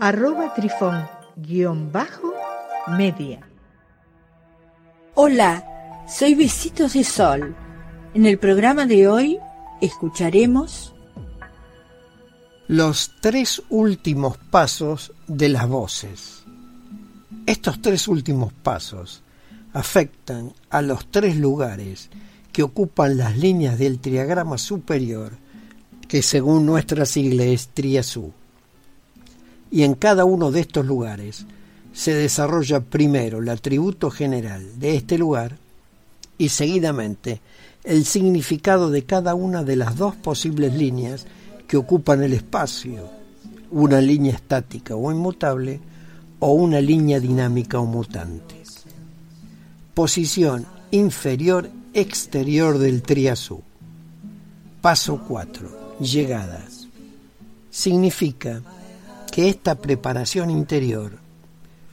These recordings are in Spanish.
arroba trifón guion bajo media. Hola, soy Besitos de Sol. En el programa de hoy escucharemos los tres últimos pasos de las voces. Estos tres últimos pasos afectan a los tres lugares que ocupan las líneas del triagrama superior, que según nuestra sigla es Triazú y en cada uno de estos lugares se desarrolla primero el atributo general de este lugar y seguidamente el significado de cada una de las dos posibles líneas que ocupan el espacio, una línea estática o inmutable o una línea dinámica o mutante. Posición inferior exterior del triazú. Paso 4. Llegada. Significa que esta preparación interior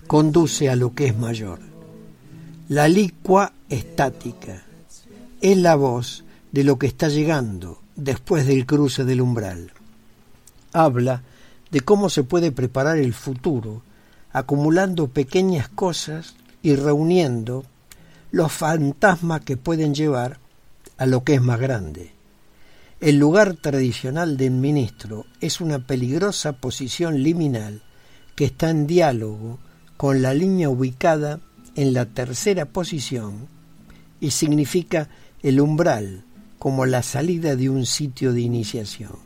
conduce a lo que es mayor. La licua estática es la voz de lo que está llegando después del cruce del umbral. Habla de cómo se puede preparar el futuro, acumulando pequeñas cosas y reuniendo los fantasmas que pueden llevar a lo que es más grande. El lugar tradicional del ministro es una peligrosa posición liminal que está en diálogo con la línea ubicada en la tercera posición y significa el umbral como la salida de un sitio de iniciación,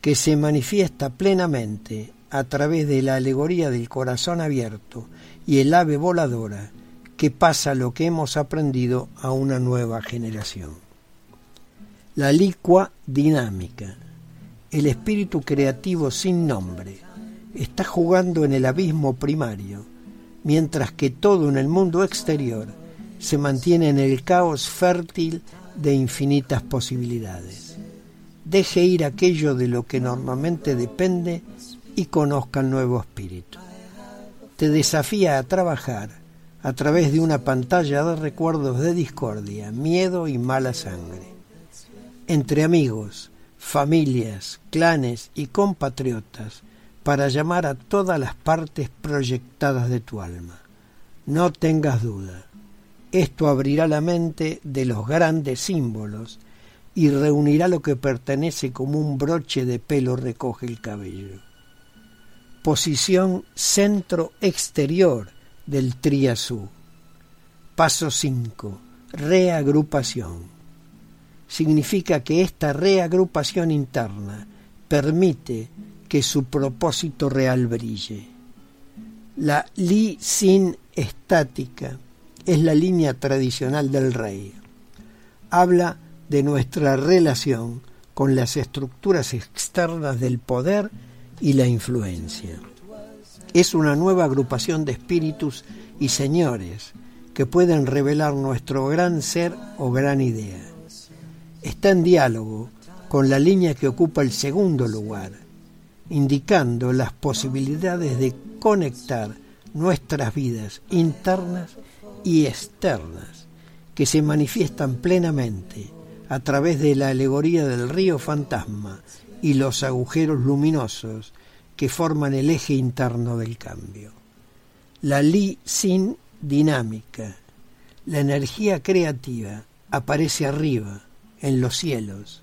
que se manifiesta plenamente a través de la alegoría del corazón abierto y el ave voladora que pasa lo que hemos aprendido a una nueva generación. La licua dinámica, el espíritu creativo sin nombre, está jugando en el abismo primario, mientras que todo en el mundo exterior se mantiene en el caos fértil de infinitas posibilidades. Deje ir aquello de lo que normalmente depende y conozca el nuevo espíritu. Te desafía a trabajar a través de una pantalla de recuerdos de discordia, miedo y mala sangre entre amigos, familias, clanes y compatriotas para llamar a todas las partes proyectadas de tu alma. No tengas duda, esto abrirá la mente de los grandes símbolos y reunirá lo que pertenece como un broche de pelo recoge el cabello. Posición centro exterior del triazú. Paso 5. Reagrupación significa que esta reagrupación interna permite que su propósito real brille. La li sin estática es la línea tradicional del rey. Habla de nuestra relación con las estructuras externas del poder y la influencia. Es una nueva agrupación de espíritus y señores que pueden revelar nuestro gran ser o gran idea está en diálogo con la línea que ocupa el segundo lugar, indicando las posibilidades de conectar nuestras vidas internas y externas, que se manifiestan plenamente a través de la alegoría del río fantasma y los agujeros luminosos que forman el eje interno del cambio. La Li Sin dinámica, la energía creativa, aparece arriba, en los cielos,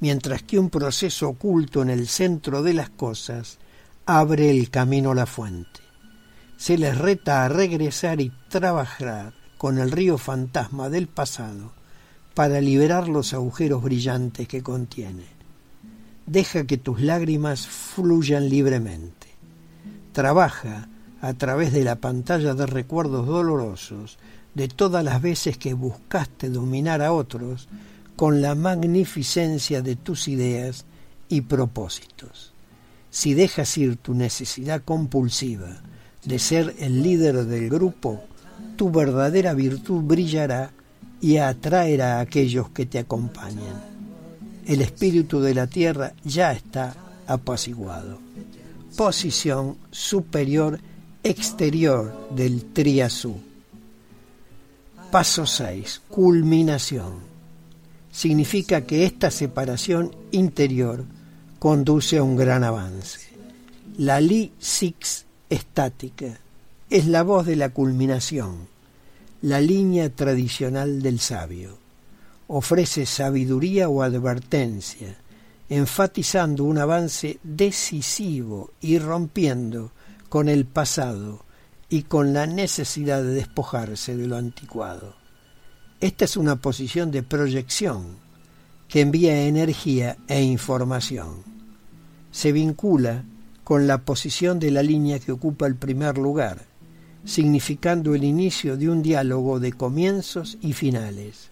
mientras que un proceso oculto en el centro de las cosas abre el camino a la fuente. Se les reta a regresar y trabajar con el río fantasma del pasado para liberar los agujeros brillantes que contiene. Deja que tus lágrimas fluyan libremente. Trabaja a través de la pantalla de recuerdos dolorosos de todas las veces que buscaste dominar a otros con la magnificencia de tus ideas y propósitos. Si dejas ir tu necesidad compulsiva de ser el líder del grupo, tu verdadera virtud brillará y atraerá a aquellos que te acompañen. El espíritu de la tierra ya está apaciguado. Posición superior exterior del triazú. Paso 6. Culminación. Significa que esta separación interior conduce a un gran avance. La Li Six estática es la voz de la culminación, la línea tradicional del sabio. Ofrece sabiduría o advertencia, enfatizando un avance decisivo y rompiendo con el pasado y con la necesidad de despojarse de lo anticuado. Esta es una posición de proyección que envía energía e información. Se vincula con la posición de la línea que ocupa el primer lugar, significando el inicio de un diálogo de comienzos y finales,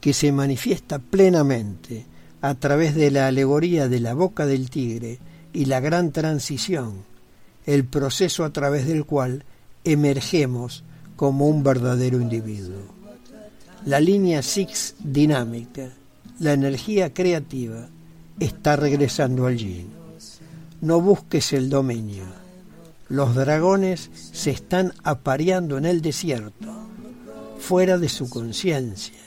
que se manifiesta plenamente a través de la alegoría de la boca del tigre y la gran transición, el proceso a través del cual emergemos como un verdadero individuo. La línea Six dinámica, la energía creativa, está regresando al yin. No busques el dominio. Los dragones se están apareando en el desierto, fuera de su conciencia,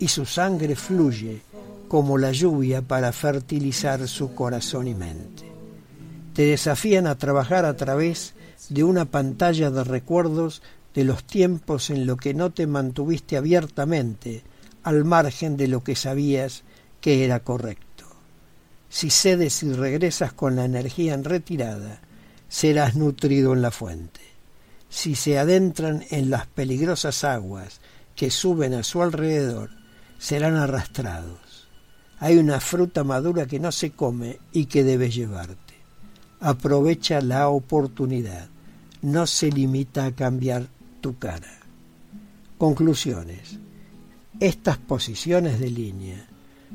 y su sangre fluye como la lluvia para fertilizar su corazón y mente. Te desafían a trabajar a través de una pantalla de recuerdos de los tiempos en lo que no te mantuviste abiertamente al margen de lo que sabías que era correcto. Si cedes y regresas con la energía en retirada, serás nutrido en la fuente. Si se adentran en las peligrosas aguas que suben a su alrededor, serán arrastrados. Hay una fruta madura que no se come y que debes llevarte. Aprovecha la oportunidad no se limita a cambiar tu cara. Conclusiones. Estas posiciones de línea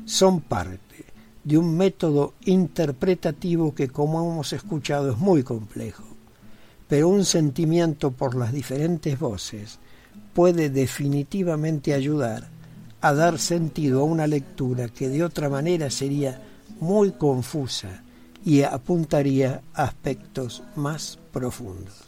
son parte de un método interpretativo que, como hemos escuchado, es muy complejo, pero un sentimiento por las diferentes voces puede definitivamente ayudar a dar sentido a una lectura que de otra manera sería muy confusa y apuntaría a aspectos más profundos.